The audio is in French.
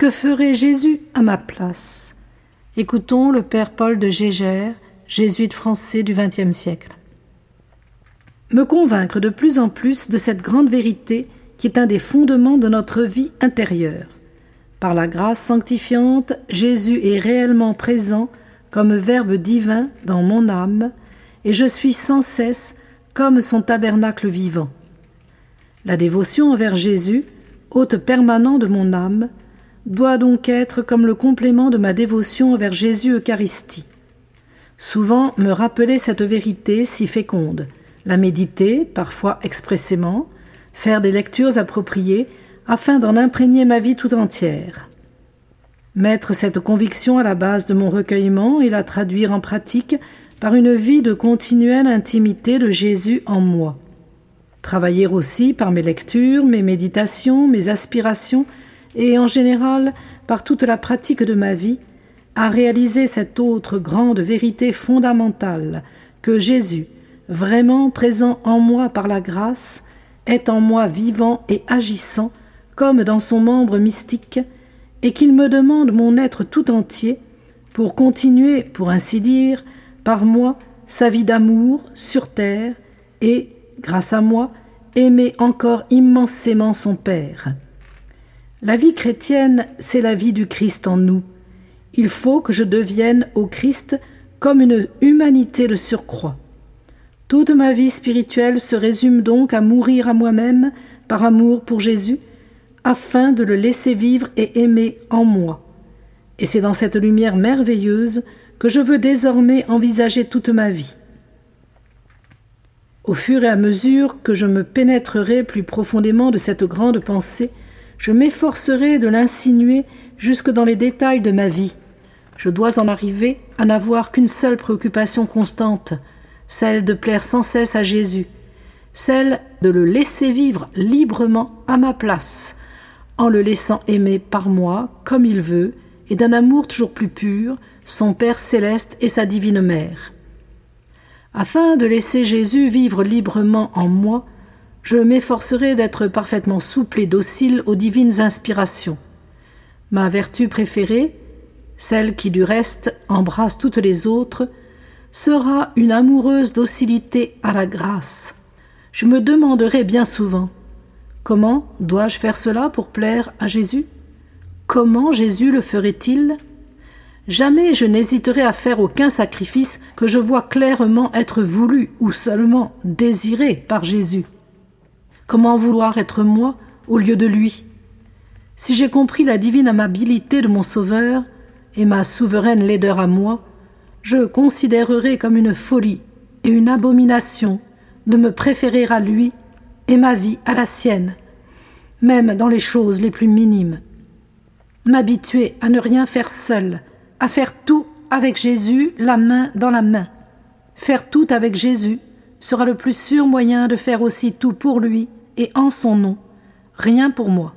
Que ferait Jésus à ma place? Écoutons le Père Paul de Gégère, jésuite français du XXe siècle. Me convaincre de plus en plus de cette grande vérité qui est un des fondements de notre vie intérieure. Par la grâce sanctifiante, Jésus est réellement présent comme Verbe divin dans mon âme, et je suis sans cesse comme son tabernacle vivant. La dévotion envers Jésus, hôte permanent de mon âme, doit donc être comme le complément de ma dévotion envers Jésus Eucharistie. Souvent me rappeler cette vérité si féconde, la méditer, parfois expressément, faire des lectures appropriées afin d'en imprégner ma vie tout entière. Mettre cette conviction à la base de mon recueillement et la traduire en pratique par une vie de continuelle intimité de Jésus en moi. Travailler aussi par mes lectures, mes méditations, mes aspirations et en général par toute la pratique de ma vie à réaliser cette autre grande vérité fondamentale que Jésus, vraiment présent en moi par la grâce, est en moi vivant et agissant comme dans son membre mystique, et qu'il me demande mon être tout entier pour continuer, pour ainsi dire, par moi sa vie d'amour sur terre et, grâce à moi, aimer encore immensément son Père. La vie chrétienne, c'est la vie du Christ en nous. Il faut que je devienne au Christ comme une humanité de surcroît. Toute ma vie spirituelle se résume donc à mourir à moi-même par amour pour Jésus, afin de le laisser vivre et aimer en moi. Et c'est dans cette lumière merveilleuse que je veux désormais envisager toute ma vie. Au fur et à mesure que je me pénétrerai plus profondément de cette grande pensée, je m'efforcerai de l'insinuer jusque dans les détails de ma vie. Je dois en arriver à n'avoir qu'une seule préoccupation constante, celle de plaire sans cesse à Jésus, celle de le laisser vivre librement à ma place, en le laissant aimer par moi comme il veut, et d'un amour toujours plus pur, son Père céleste et sa divine Mère. Afin de laisser Jésus vivre librement en moi, je m'efforcerai d'être parfaitement souple et docile aux divines inspirations. Ma vertu préférée, celle qui du reste embrasse toutes les autres, sera une amoureuse docilité à la grâce. Je me demanderai bien souvent comment dois-je faire cela pour plaire à Jésus? Comment Jésus le ferait-il? Jamais je n'hésiterai à faire aucun sacrifice que je vois clairement être voulu ou seulement désiré par Jésus. Comment vouloir être moi au lieu de lui? Si j'ai compris la divine amabilité de mon Sauveur et ma souveraine laideur à moi, je considérerai comme une folie et une abomination de me préférer à lui et ma vie à la sienne, même dans les choses les plus minimes. M'habituer à ne rien faire seul, à faire tout avec Jésus, la main dans la main. Faire tout avec Jésus sera le plus sûr moyen de faire aussi tout pour lui et en son nom, rien pour moi.